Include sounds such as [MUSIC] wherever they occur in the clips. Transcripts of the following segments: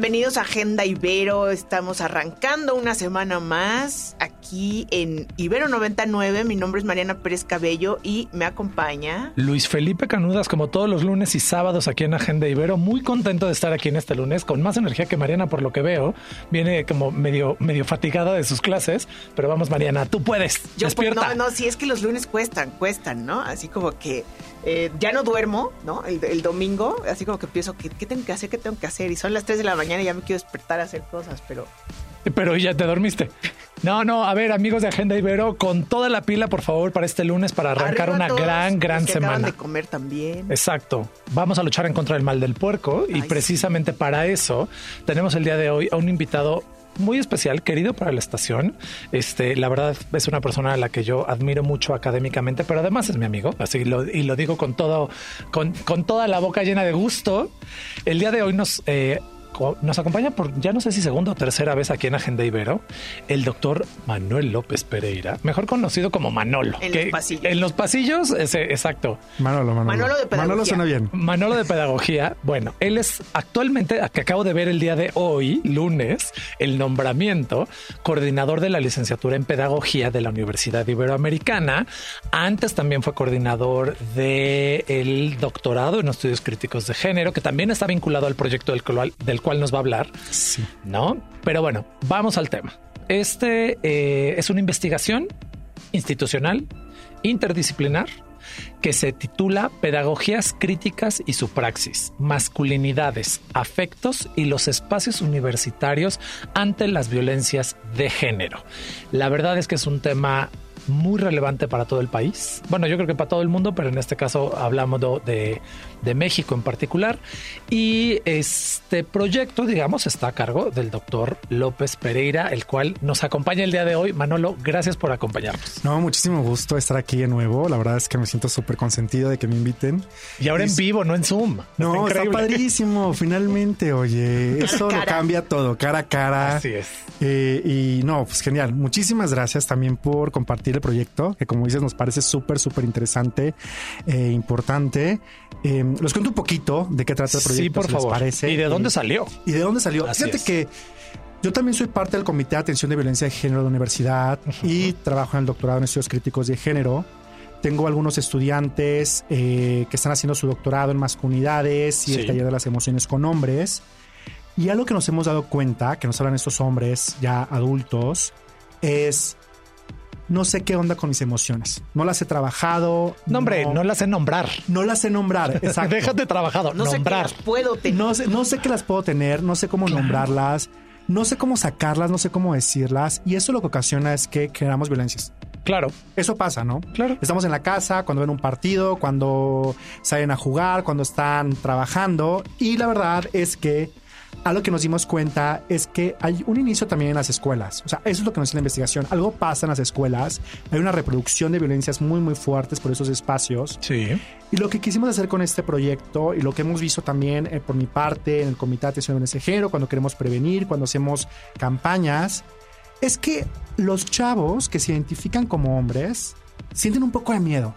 Bienvenidos a Agenda Ibero. Estamos arrancando una semana más aquí en Ibero 99. Mi nombre es Mariana Pérez Cabello y me acompaña Luis Felipe Canudas, como todos los lunes y sábados aquí en Agenda Ibero. Muy contento de estar aquí en este lunes, con más energía que Mariana, por lo que veo. Viene como medio, medio fatigada de sus clases, pero vamos, Mariana, tú puedes. Yo, pues, despierta. no, no, sí es que los lunes cuestan, cuestan, ¿no? Así como que eh, ya no duermo, ¿no? El, el domingo, así como que empiezo, ¿qué, ¿qué tengo que hacer? ¿Qué tengo que hacer? Y son las 3 de la mañana y ya me quiero despertar a hacer cosas, pero Pero ya te dormiste. No, no, a ver, amigos de Agenda Ibero, con toda la pila, por favor, para este lunes, para arrancar Arriba una todos gran, gran que semana. de comer también. Exacto. Vamos a luchar en contra del mal del puerco y sí. precisamente para eso tenemos el día de hoy a un invitado muy especial, querido para la estación. Este, la verdad es una persona a la que yo admiro mucho académicamente, pero además es mi amigo, así lo, y lo digo con todo, con, con toda la boca llena de gusto. El día de hoy nos eh, nos acompaña por ya no sé si segunda o tercera vez aquí en Agenda Ibero el doctor Manuel López Pereira, mejor conocido como Manolo. En que- los pasillos. En los pasillos, ese, exacto. Manolo, Manolo. Manolo de pedagogía. Manolo suena bien. Manolo de Pedagogía, bueno, él es actualmente, que acabo de ver el día de hoy, lunes, el nombramiento, coordinador de la licenciatura en Pedagogía de la Universidad Iberoamericana. Antes también fue coordinador del el doctorado en estudios críticos de género, que también está vinculado al proyecto del cual, del cual nos va a hablar. Sí. ¿no? Pero bueno, vamos al tema. Este eh, es una investigación institucional, interdisciplinar, que se titula Pedagogías críticas y su praxis, masculinidades, afectos y los espacios universitarios ante las violencias de género. La verdad es que es un tema muy relevante para todo el país. Bueno, yo creo que para todo el mundo, pero en este caso hablamos de, de México en particular. Y este proyecto, digamos, está a cargo del doctor López Pereira, el cual nos acompaña el día de hoy. Manolo, gracias por acompañarnos. No, muchísimo gusto estar aquí de nuevo. La verdad es que me siento súper consentido de que me inviten. Y ahora en vivo, no en Zoom. No, está, padrísimo. [LAUGHS] Finalmente, oye, eso lo cambia todo, cara a cara. Así es. Eh, y no, pues genial. Muchísimas gracias también por compartir el proyecto, que como dices nos parece súper, súper interesante e importante. Eh, los cuento un poquito de qué trata el proyecto. Sí, por si les favor. parece. ¿Y de dónde salió? ¿Y de dónde salió? Así Fíjate es. que yo también soy parte del Comité de Atención de Violencia de Género de la universidad y trabajo en el doctorado en estudios críticos de género. Tengo algunos estudiantes eh, que están haciendo su doctorado en masculinidades y Sí. el taller de las emociones con hombres. Y algo que nos hemos dado cuenta, que nos hablan estos hombres ya adultos, es no sé qué onda con mis emociones. No las he trabajado. No, hombre, no, las sé nombrar. no las sé nombrar. [LAUGHS] Exacto. Déjate trabajado. No sé qué nombrar. las puedo tener. No sé, no sé qué las puedo tener, no sé cómo nombrarlas, no sé cómo sacarlas, no sé cómo decirlas. Y eso lo que ocasiona es que generamos violencias. Claro, Eso pasa, ¿no? Claro. Estamos en la casa, cuando ven un partido, cuando salen a jugar, cuando están trabajando. Y la verdad es que algo que nos dimos cuenta es que hay un inicio también en las escuelas. O sea, eso es lo que nos dice la investigación. Algo pasa en las escuelas. Hay una reproducción de violencias muy, muy fuertes por esos espacios. sí. Y lo que quisimos hacer con este proyecto y lo que hemos visto también eh, por mi parte en el Comité de Atención Género, cuando queremos prevenir, cuando hacemos campañas, es que los chavos que se identifican como hombres sienten un poco de miedo.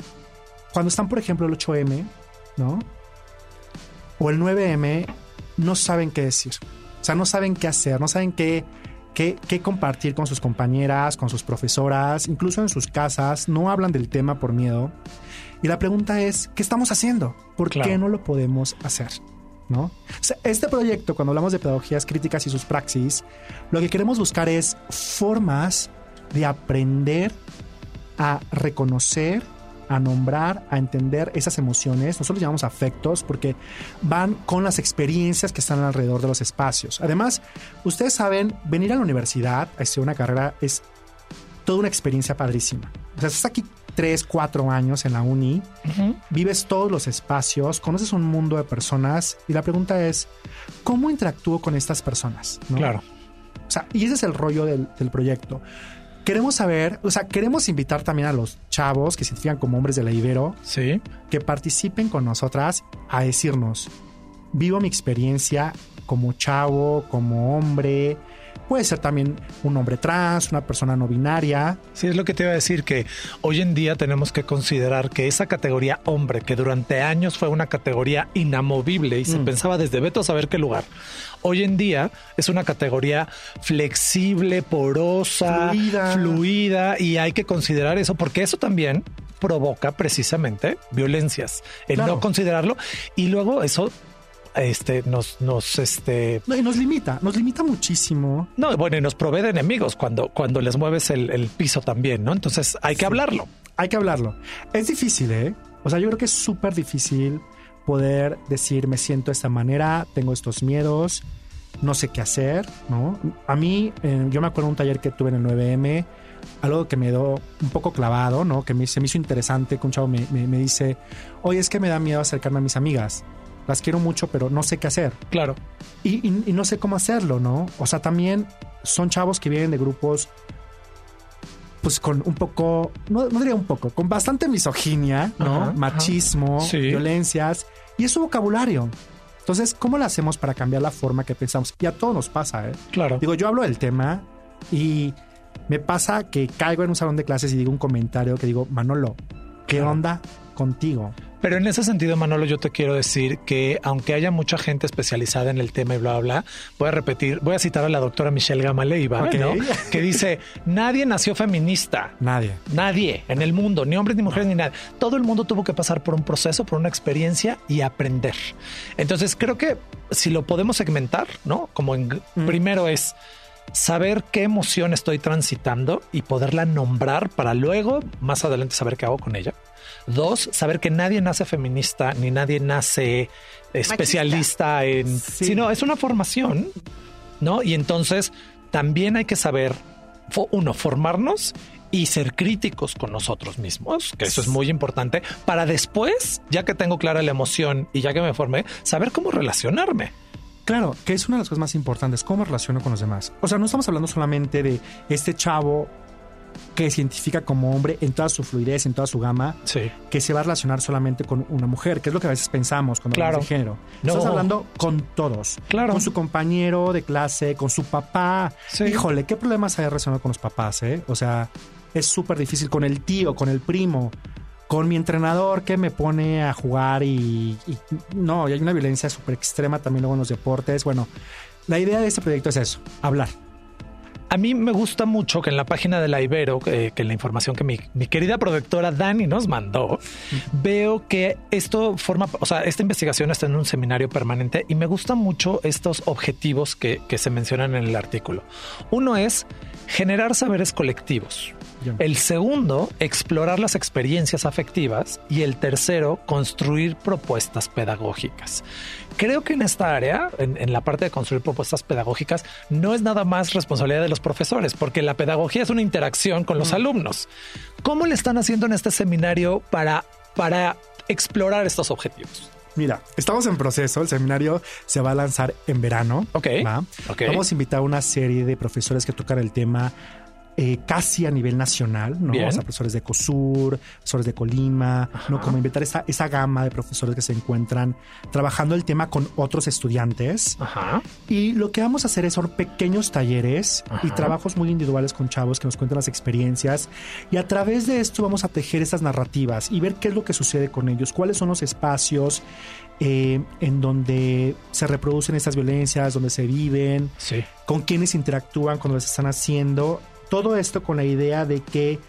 Cuando están, por ejemplo, el 8M, ¿no? O el 9M, no saben qué decir. O sea, no saben qué hacer, no saben qué, qué, qué compartir con sus compañeras, con sus profesoras, incluso en sus casas, no hablan del tema por miedo. Y la pregunta es, ¿qué estamos haciendo? ¿Por Claro. qué no lo podemos hacer? ¿No? O sea, este proyecto, cuando hablamos de pedagogías críticas y sus praxis, lo que queremos buscar es formas de aprender a reconocer, a nombrar, a entender esas emociones. Nosotros los llamamos afectos porque van con las experiencias que están alrededor de los espacios. Además, ustedes saben, venir a la universidad a estudiar una carrera es toda una experiencia padrísima. O sea, estás aquí tres, cuatro años en la uni, vives todos los espacios, conoces un mundo de personas y la pregunta es, ¿cómo interactúo con estas personas? ¿no? Claro. O sea, y ese es el rollo del, del proyecto. Queremos saber, o sea, queremos invitar también a los chavos que se identifican como hombres de la Ibero Sí. que participen con nosotras a decirnos, vivo mi experiencia como chavo, como hombre, puede ser también un hombre trans, una persona no binaria. Sí, es lo que te iba a decir, que hoy en día tenemos que considerar que esa categoría hombre, que durante años fue una categoría inamovible y se Mm. pensaba desde Beto a saber qué lugar, hoy en día es una categoría flexible, porosa, Fluida. fluida, y hay que considerar eso porque eso también provoca precisamente violencias, el Claro. no considerarlo y luego eso este nos nos este No, y nos limita, nos limita muchísimo. no, bueno, y nos provee de enemigos cuando, cuando les mueves el, el piso también, ¿no? Entonces hay que hablarlo. Hay que hablarlo. Es difícil, ¿eh? O sea, yo creo que es súper difícil poder decir, me siento de esta manera, tengo estos miedos, no sé qué hacer, ¿no? A mí, eh, yo me acuerdo de un taller que tuve en el 9M, algo que me dio un poco clavado, ¿no? Que me, se me hizo interesante, que un chavo me, me- me dice, oye, es que me da miedo acercarme a mis amigas. Las quiero mucho, pero no sé qué hacer. Claro. Y, y- y no sé cómo hacerlo, ¿no? O sea, también son chavos que vienen de grupos, pues con un poco, no, no diría un poco, con bastante misoginia, ¿no? Ajá, ajá. Machismo, Sí. violencias, y es su vocabulario. Entonces, ¿cómo lo hacemos para cambiar la forma que pensamos? Y a todos nos pasa, ¿eh? Claro. Digo, yo hablo del tema y me pasa que caigo en un salón de clases y digo un comentario que digo, Manolo, ¿qué Claro. onda contigo? Pero en ese sentido, Manolo, yo te quiero decir que aunque haya mucha gente especializada en el tema y bla, bla, bla, voy a repetir, voy a citar a la doctora Michelle Gamaleiva, Ok. ¿no? que dice, nadie nació feminista. Nadie. Nadie en el mundo, ni hombres ni mujeres ni nada. Todo el mundo tuvo que pasar por un proceso, por una experiencia y aprender. Entonces creo que si lo podemos segmentar, ¿no? Como en Mm. primero es saber qué emoción estoy transitando y poderla nombrar para luego más adelante saber qué hago con ella. Dos, saber que nadie nace feminista ni nadie nace especialista en, Sí. sino es una formación, ¿no? Y entonces también hay que saber, uno, formarnos y ser críticos con nosotros mismos, que eso es muy importante, para después, ya que tengo clara la emoción y ya que me formé, saber cómo relacionarme. Claro, que es una de las cosas más importantes, cómo me relaciono con los demás. O sea, no estamos hablando solamente de este chavo que se identifica como hombre en toda su fluidez, en toda su gama, Sí. que se va a relacionar solamente con una mujer, que es lo que a veces pensamos cuando Claro. hablamos de género. No. Estás hablando con todos. Claro. Con su compañero de clase, con su papá. Sí. Híjole, qué problemas hay relacionados con los papás, ¿eh? O sea, es súper difícil con el tío, con el primo, con mi entrenador que me pone a jugar y, no, y hay una violencia súper extrema también luego en los deportes. Bueno, la idea de este proyecto es eso, hablar. A mí me gusta mucho que en la página de la Ibero, eh, que la información que mi, querida productora Dani nos mandó, veo que esto forma, o sea, esta investigación está en un seminario permanente y me gustan mucho estos objetivos que se mencionan en el artículo. Uno es generar saberes colectivos. El segundo, explorar las experiencias afectivas. Y el tercero, construir propuestas pedagógicas. Creo que en esta área, en, en la parte de construir propuestas pedagógicas, no es nada más responsabilidad de los profesores, porque la pedagogía es una interacción con los alumnos. ¿Cómo le están haciendo en este seminario para, para explorar estos objetivos? Mira, estamos en proceso, el seminario se va a lanzar en verano. Ok, ¿va? ok. Vamos a invitar a una serie de profesores que tocan el tema eh, casi a nivel nacional, ¿no? Bien. O sea, profesores de COSUR, profesores de Colima, ¿no? Como invitar esa, esa gama de profesores que se encuentran trabajando el tema con otros estudiantes. Ajá. Y lo que vamos a hacer es son pequeños talleres y Ajá. trabajos muy individuales con chavos que nos cuentan las experiencias. Y a través de esto vamos a tejer estas narrativas y ver qué es lo que sucede con ellos, cuáles son los espacios eh, en donde se reproducen estas violencias, donde se viven, Sí. con quienes interactúan cuando las están haciendo. Todo esto con la idea de que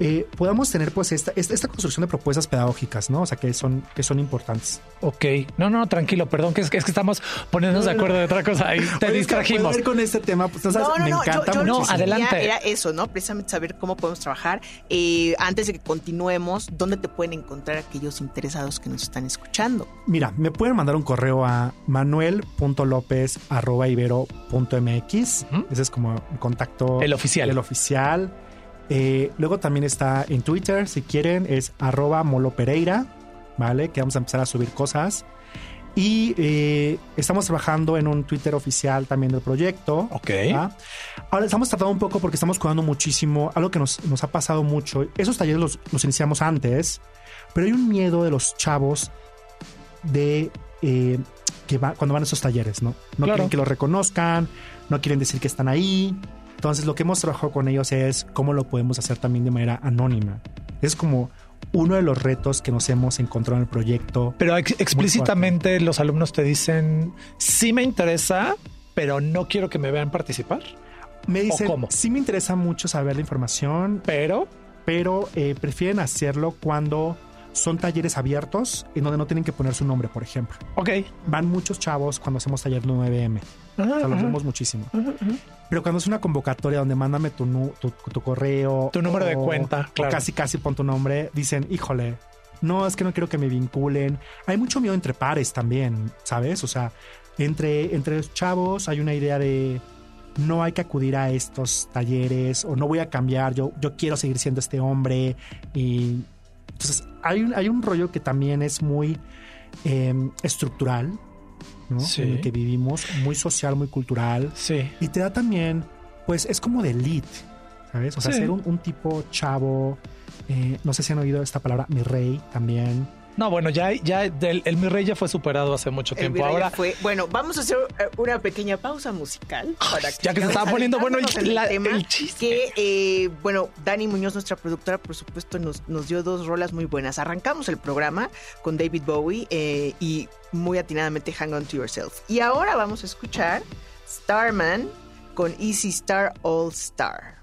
eh, podamos tener pues esta, esta, esta construcción de propuestas pedagógicas, ¿no? O sea, que son, que son importantes. Ok. No, no, tranquilo, perdón, que es que, es que estamos poniéndonos de acuerdo de otra cosa y te Oye, es que distrajimos. con este tema, pues, no sabes, No, no, me no, encanta yo, No, adelante. Era eso, ¿no? Precisamente saber cómo podemos trabajar. Eh, antes de que continuemos, ¿dónde te pueden encontrar aquellos interesados que nos están escuchando? Mira, me pueden mandar un correo a manuel.lopez.ibero.mx. Ujú. Ese es como el contacto. El oficial. El oficial. Eh, luego también está en Twitter, si quieren, es arroba molopereira, ¿vale? Que vamos a empezar a subir cosas. Y eh, estamos trabajando en un Twitter oficial también del proyecto. Ok. Ahora estamos tratando un poco porque estamos cuidando muchísimo, algo que nos, nos ha pasado mucho. Esos talleres los, los iniciamos antes, pero hay un miedo de los chavos de eh, que va, cuando van a esos talleres, ¿no? No Claro. quieren que los reconozcan, no quieren decir que están ahí. Entonces lo que hemos trabajado con ellos es cómo lo podemos hacer también de manera anónima. Es como uno de los retos que nos hemos encontrado en el proyecto. Pero ex- explícitamente los alumnos te dicen, sí me interesa, pero no quiero que me vean participar. Me dicen, cómo? sí me interesa mucho saber la información, Pero pero eh, prefieren hacerlo cuando son talleres abiertos en donde no tienen que poner su nombre, por ejemplo. Ok. Van muchos chavos cuando hacemos taller 9M. O sea, los vemos muchísimo. Pero cuando es una convocatoria donde mándame tu, tu, tu correo. Tu número de cuenta, o claro. casi, casi pon tu nombre, dicen, híjole, no, es que no quiero que me vinculen. Hay mucho miedo entre pares también, ¿sabes? O sea, entre, entre los chavos hay una idea de no hay que acudir a estos talleres o no voy a cambiar, yo, yo quiero seguir siendo este hombre. Y entonces hay un, hay un rollo que también es muy eh, estructural, ¿no? Sí. En el que vivimos, muy social, muy cultural. Sí. Y te da también, pues es como de elite, ¿sabes? O sea, Sí. ser un, un tipo chavo, eh, no sé si han oído esta palabra, mi rey también. No, bueno, ya, ya el, el mi rey ya fue superado hace mucho El tiempo. Ahora, fue. Bueno, vamos a hacer eh, una pequeña pausa musical. Para ya que se estaba poniendo bueno el- la- tema, el. Que, eh, bueno, Dani Muñoz, nuestra productora, por supuesto, nos, nos dio dos rolas muy buenas. Arrancamos el programa con David Bowie eh, y muy atinadamente Hang On To Yourself. Y ahora vamos a escuchar Starman con Easy Star All Star.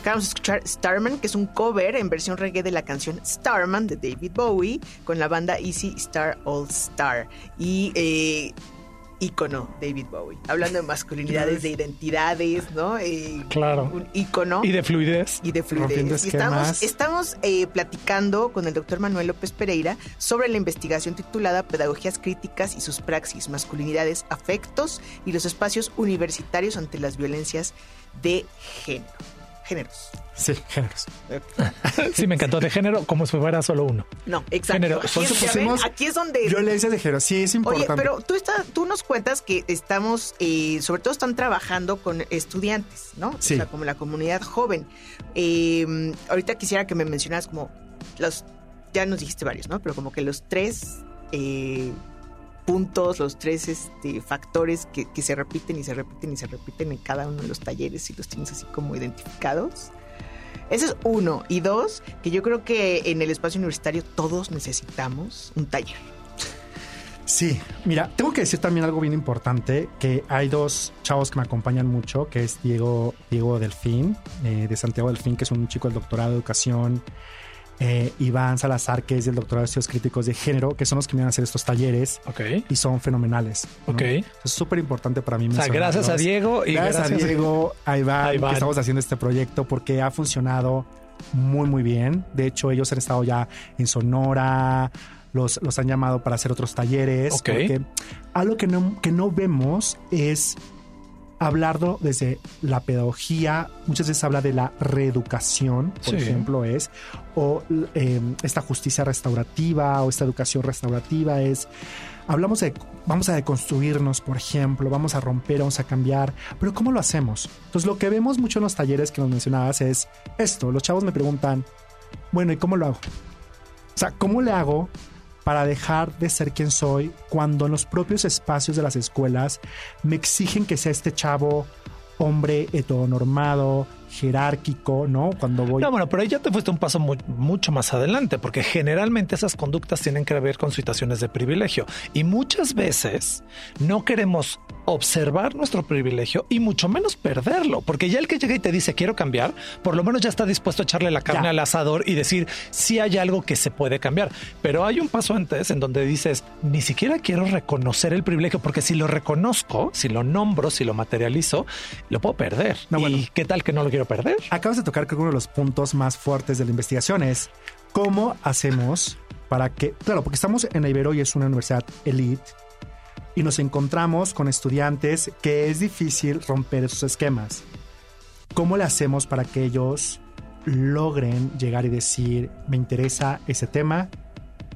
Acabamos de escuchar Starman, que es un cover en versión reggae de la canción Starman de David Bowie con la banda Easy Star All Star. Y eh, ícono David Bowie. Hablando de masculinidades, de identidades, ¿no? Eh, Claro. Un ícono. y de fluidez. y de fluidez. Y estamos eh, platicando con el doctor Manuel López Pereira sobre la investigación titulada Pedagogías críticas y sus praxis, masculinidades, afectos y los espacios universitarios ante las violencias de género. Géneros. Sí, géneros. Sí, me encantó. De género, como si fuera solo uno. No, exacto. Género. Aquí, es, ven, aquí es donde... Violencia de género, sí, es Oye, importante. pero tú, está, tú nos cuentas que estamos, eh, sobre todo están trabajando con estudiantes, ¿no? Sí. O sea, como la comunidad joven. Eh, ahorita quisiera que me mencionaras como los, ya nos dijiste varios, ¿no? Pero como que los tres eh, puntos, los tres este, factores que, se repiten y se repiten y se repiten en cada uno de los talleres y los tienes así como identificados. Ese es uno. Y dos, que yo creo que en el espacio universitario todos necesitamos un taller. Sí, mira, tengo que decir también algo bien importante, que hay dos chavos que me acompañan mucho, que es Diego, Diego Delfín, eh, de Santiago Delfín, que es un chico del doctorado de educación, eh, Iván Salazar, que es del doctorado de estudios críticos de género, que son los que me van a hacer estos talleres Ok. y son fenomenales. ¿no? Ok. Es súper importante para mí. O sea, gracias a. Diego y gracias, gracias, a Diego, a Iván, a Iván. que estamos haciendo este proyecto porque ha funcionado muy, muy bien. De hecho, ellos han estado ya en Sonora, los, los han llamado para hacer otros talleres. Ok. Porque algo que no, que no vemos es hablarlo desde la pedagogía. Muchas veces habla de la reeducación, por Sí. ejemplo, es, o eh, esta justicia restaurativa o esta educación restaurativa es hablamos de vamos a deconstruirnos, por ejemplo, vamos a romper, vamos a cambiar, pero ¿cómo lo hacemos? Entonces, lo que vemos mucho en los talleres que nos mencionabas es esto, los chavos me preguntan, bueno, ¿y cómo lo hago? O sea, ¿cómo le hago para dejar de ser quien soy cuando en los propios espacios de las escuelas me exigen que sea este chavo hombre heteronormado, jerárquico, ¿no? Cuando voy... No, bueno, pero ahí ya te fuiste un paso mu- mucho más adelante, porque generalmente esas conductas tienen que ver con situaciones de privilegio. Y muchas veces no queremos observar nuestro privilegio y mucho menos perderlo, porque ya el que llega y te dice quiero cambiar, por lo menos ya está dispuesto a echarle la carne Ya. al asador y decir si hay algo que se puede cambiar. Pero hay un paso antes en donde dices ni siquiera quiero reconocer el privilegio, porque si lo reconozco, si lo nombro, si lo materializo, lo puedo perder. No, ¿Y bueno. qué tal que no lo quiero perder? Acabas de tocar creo que uno de los puntos más fuertes de la investigación es cómo hacemos para que, claro, porque estamos en Ibero y es una universidad elite y nos encontramos con estudiantes que es difícil romper esos esquemas. ¿Cómo le hacemos para que ellos logren llegar y decir, me interesa ese tema,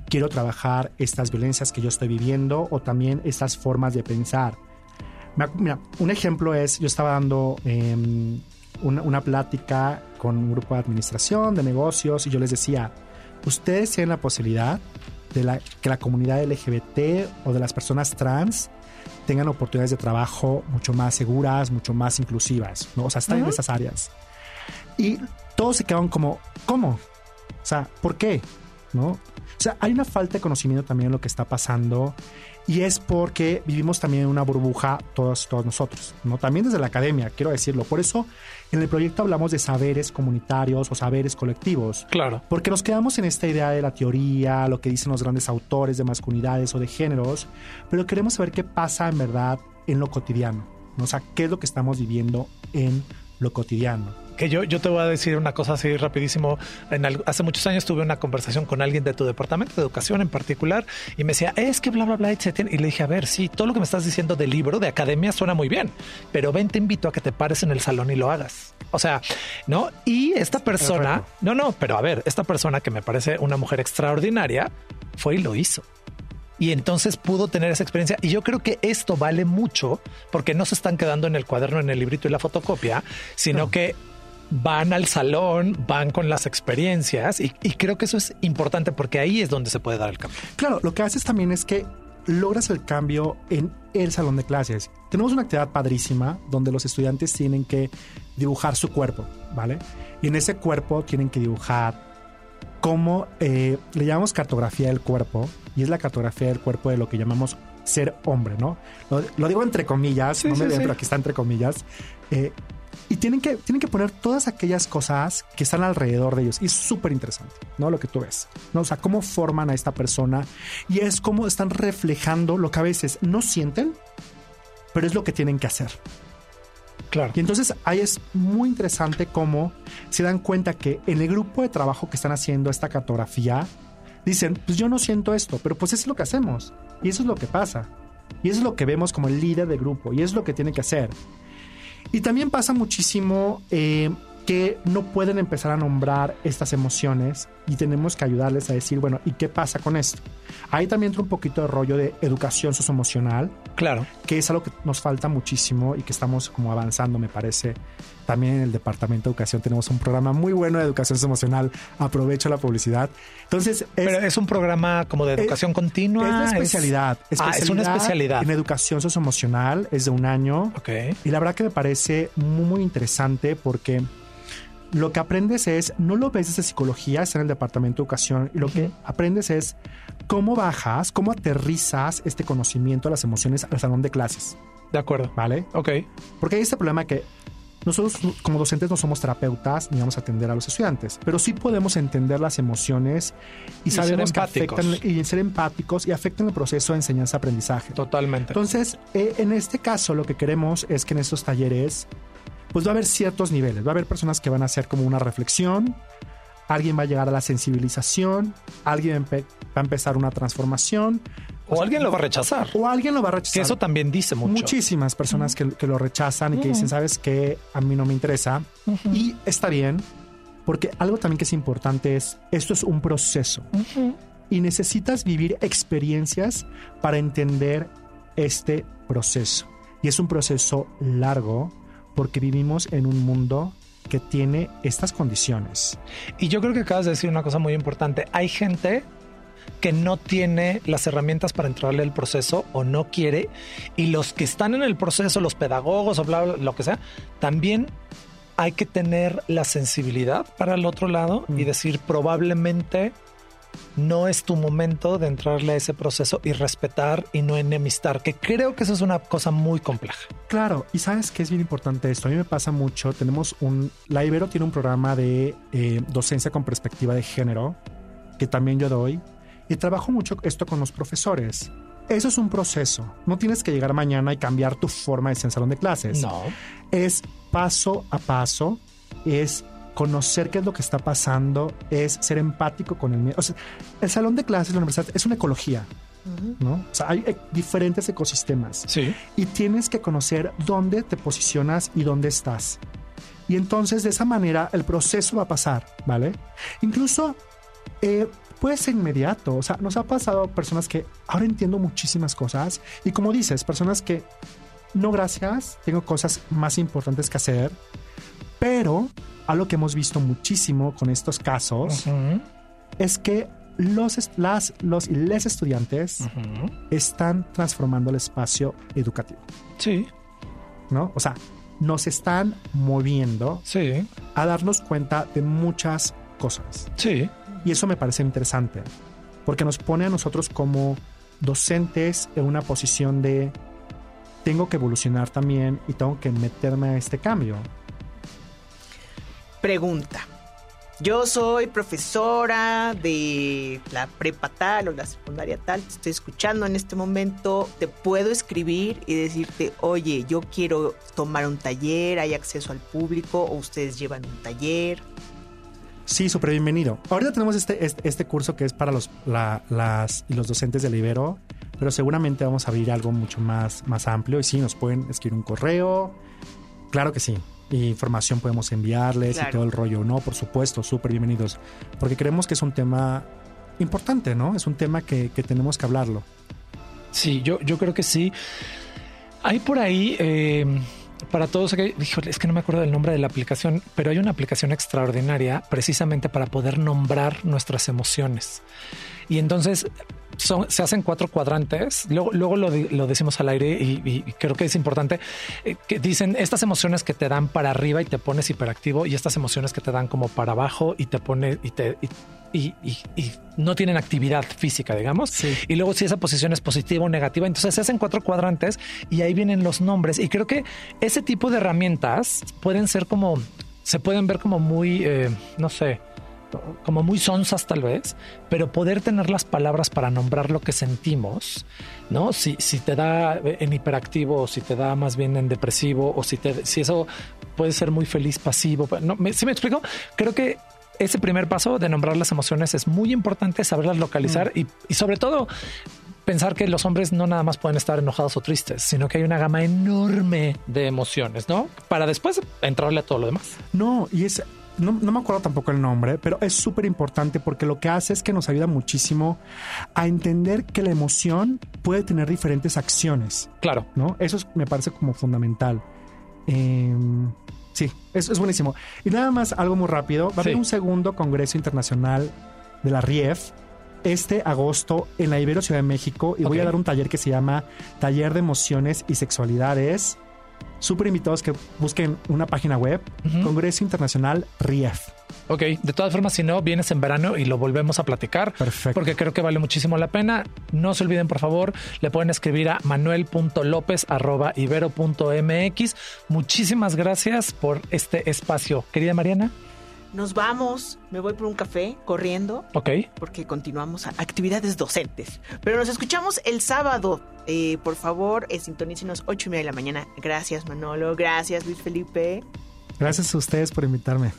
quiero trabajar estas violencias que yo estoy viviendo o también estas formas de pensar. Mira, un ejemplo es, yo estaba dando em, una, una, plática con un grupo de administración, de negocios, y yo les decía, ustedes tienen la posibilidad de la, que la comunidad LGBT o de las personas trans tengan oportunidades de trabajo mucho más seguras, mucho más inclusivas, ¿no? O sea, están en esas áreas. Y todos se quedan como, ¿cómo? O sea, ¿por qué? ¿No? O sea, hay una falta de conocimiento también en lo que está pasando y es porque vivimos también en una burbuja todos, todos nosotros, ¿no? También desde la academia, quiero decirlo. Por eso en el proyecto hablamos de saberes comunitarios o saberes colectivos. Claro. Porque nos quedamos en esta idea de la teoría, lo que dicen los grandes autores de masculinidades o de géneros, pero queremos saber qué pasa en verdad en lo cotidiano, ¿no? O sea, qué es lo que estamos viviendo en lo cotidiano que yo, yo te voy a decir una cosa así rapidísimo. En hace muchos años tuve una conversación con alguien de tu departamento de educación en particular y me decía, es que bla, bla, bla, etc. Y le dije, a ver, sí, todo lo que me estás diciendo de libro, de academia, suena muy bien, pero ven, te invito a que te pares en el salón y lo hagas. O sea, ¿no? Y esta persona, no, no, pero a ver, esta persona que me parece una mujer extraordinaria, fue y lo hizo y entonces pudo tener esa experiencia. Y yo creo que esto vale mucho porque no se están quedando en el cuaderno, en el librito y la fotocopia, sino que van al salón, van con las experiencias y, creo que eso es importante porque ahí es donde se puede dar el cambio. Claro, lo que haces también es que logras el cambio en el salón de clases. Tenemos una actividad padrísima donde los estudiantes tienen que dibujar su cuerpo, ¿vale? Y en ese cuerpo tienen que dibujar cómo eh, le llamamos cartografía del cuerpo y es la cartografía del cuerpo de lo que llamamos ser hombre, ¿no? Lo, digo entre comillas, no me sí, pero aquí está entre comillas. Eh, y tienen que, tienen que poner todas aquellas cosas que están alrededor de ellos. Y es súper interesante, ¿no? Lo que tú ves, ¿no? O sea, cómo forman a esta persona y es cómo están reflejando lo que a veces no sienten, pero es lo que tienen que hacer. Claro. Y entonces ahí es muy interesante cómo se dan cuenta que en el grupo de trabajo que están haciendo esta cartografía, dicen, pues yo no siento esto, pero pues es lo que hacemos. Y eso es lo que pasa. Y eso es lo que vemos como el líder del grupo. Y es lo que tiene que hacer. Y también pasa muchísimo eh, que no pueden empezar a nombrar estas emociones y tenemos que ayudarles a decir, bueno, ¿y qué pasa con esto? Ahí también entra un poquito de rollo de educación socioemocional. Claro. Que es algo que nos falta muchísimo y que estamos como avanzando, me parece. También en el Departamento de Educación tenemos un programa muy bueno de educación socioemocional. Aprovecho la publicidad. Entonces, es, Pero es un programa como de educación continua. Es de especialidad. Es, ah, es una especialidad. En educación socioemocional, es de un año. Ok. Y la verdad que me parece muy, muy interesante porque lo que aprendes es, no lo ves desde psicología, está en el departamento de educación, y lo que aprendes es cómo bajas, cómo aterrizas este conocimiento de las emociones al salón de clases. De acuerdo. ¿Vale? Ok. Porque hay este problema que nosotros como docentes no somos terapeutas ni vamos a atender a los estudiantes, pero sí podemos entender las emociones y, sabemos que afectan y ser empáticos y afectan el proceso de enseñanza-aprendizaje. Totalmente. Entonces, eh, en este caso, lo que queremos es que en estos talleres pues va a haber ciertos niveles. Va a haber personas que van a hacer como una reflexión, alguien va a llegar a la sensibilización, alguien va a empezar una transformación. O alguien lo va a rechazar. O alguien lo va a rechazar. Que eso también dice mucho. Muchísimas personas que, lo rechazan y que dicen, sabes que a mí no me interesa. Y está bien, porque algo también que es importante es, esto es un proceso. Y necesitas vivir experiencias para entender este proceso. Y es un proceso largo, porque vivimos en un mundo que tiene estas condiciones. Y yo creo que acabas de decir una cosa muy importante. Hay gente que no tiene las herramientas para entrarle al proceso o no quiere y los que están en el proceso, los pedagogos o bla, lo que sea, también hay que tener la sensibilidad para el otro lado y mm. decir probablemente no es tu momento de entrarle a ese proceso y respetar y no enemistar, que creo que eso es una cosa muy compleja. Claro, y sabes que es bien importante esto. A mí me pasa mucho. Tenemos un. La Ibero tiene un programa de eh, docencia con perspectiva de género que también yo doy y trabajo mucho esto con los profesores. Eso es un proceso. No tienes que llegar mañana y cambiar tu forma de ser en salón de clases. No. Es paso a paso. Es conocer qué es lo que está pasando, es ser empático con el miedo. O sea, el salón de clases, la universidad, es una ecología. ¿no? O sea, hay diferentes ecosistemas. Sí. Y tienes que conocer dónde te posicionas y dónde estás. Y entonces de esa manera el proceso va a pasar, ¿vale? Incluso eh, puede ser inmediato. O sea, nos ha pasado personas que ahora entiendo muchísimas cosas y como dices, personas que no gracias, tengo cosas más importantes que hacer, pero algo que hemos visto muchísimo con estos casos es que los, las, los y les estudiantes están transformando el espacio educativo. Sí. ¿No? O sea, nos están moviendo sí. a darnos cuenta de muchas cosas. Sí. Y eso me parece interesante, porque nos pone a nosotros como docentes en una posición de tengo que evolucionar también y tengo que meterme a este cambio. Pregunta. Yo soy profesora de la prepa tal o la secundaria tal, te estoy escuchando en este momento, te puedo escribir y decirte, oye, yo quiero tomar un taller, hay acceso al público o ustedes llevan un taller. Sí, súper bienvenido. Ahorita tenemos este, este, este, curso que es para los, las, y los docentes del Ibero, pero seguramente vamos a abrir algo mucho más, más amplio y sí, nos pueden escribir un correo. Claro que sí información podemos enviarles y todo el rollo, ¿no? Por supuesto, súper bienvenidos. Porque creemos que es un tema importante, ¿no? Es un tema que, tenemos que hablarlo. Sí, yo, yo creo que sí. Hay por ahí, eh, para todos, es que no me acuerdo del nombre de la aplicación, pero hay una aplicación extraordinaria precisamente para poder nombrar nuestras emociones. Y entonces se hacen cuatro cuadrantes. Luego, luego lo, decimos al aire y, creo que es importante eh, que dicen estas emociones que te dan para arriba y te pones hiperactivo y estas emociones que te dan como para abajo y te pone y te y, no tienen actividad física, digamos. Y luego si esa posición es positiva o negativa, entonces se hacen cuatro cuadrantes y ahí vienen los nombres. Y creo que ese tipo de herramientas pueden ser como, se pueden ver como muy, eh, no sé, como muy sonsas tal vez, pero poder tener las palabras para nombrar lo que sentimos, ¿no? Si, si te da en hiperactivo o si te da más bien en depresivo o si, te, si eso puede ser muy feliz pasivo. No, ¿Sí me explico? Creo que ese primer paso de nombrar las emociones es muy importante, saberlas localizar mm. y, y sobre todo pensar que los hombres no nada más pueden estar enojados o tristes, sino que hay una gama enorme de emociones, ¿no? Para después entrarle a todo lo demás. No, y es no, me acuerdo tampoco el nombre, pero es súper importante porque lo que hace es que nos ayuda muchísimo a entender que la emoción puede tener diferentes acciones. Claro. ¿No? Eso me parece como fundamental. Em, sí, es, es buenísimo. Y nada más, algo muy rápido. Va a haber un segundo Congreso Internacional de la RIEF este agosto en la Ibero Ciudad de México y voy a dar un taller que se llama Taller de Emociones y Sexualidades súper invitados que busquen una página web, Congreso Internacional RIEF. Ok, de todas formas, si no, vienes en verano y lo volvemos a platicar. Perfecto. Porque creo que vale muchísimo la pena. No se olviden, por favor, le pueden escribir a manuel.lopez.ibero.mx. Muchísimas gracias por este espacio. Querida Mariana nos vamos, me voy por un café corriendo. Ok. Porque continuamos a actividades docentes. Pero nos escuchamos el sábado. Eh, por favor, eh, sintonícenos 8 y media de la mañana. Gracias, Manolo. Gracias, Luis Felipe. Gracias a ustedes por invitarme.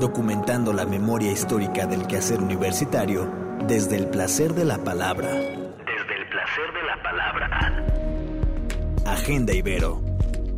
Documentando la memoria histórica del quehacer universitario desde el placer de la palabra. Desde el placer de la palabra. Agenda Ibero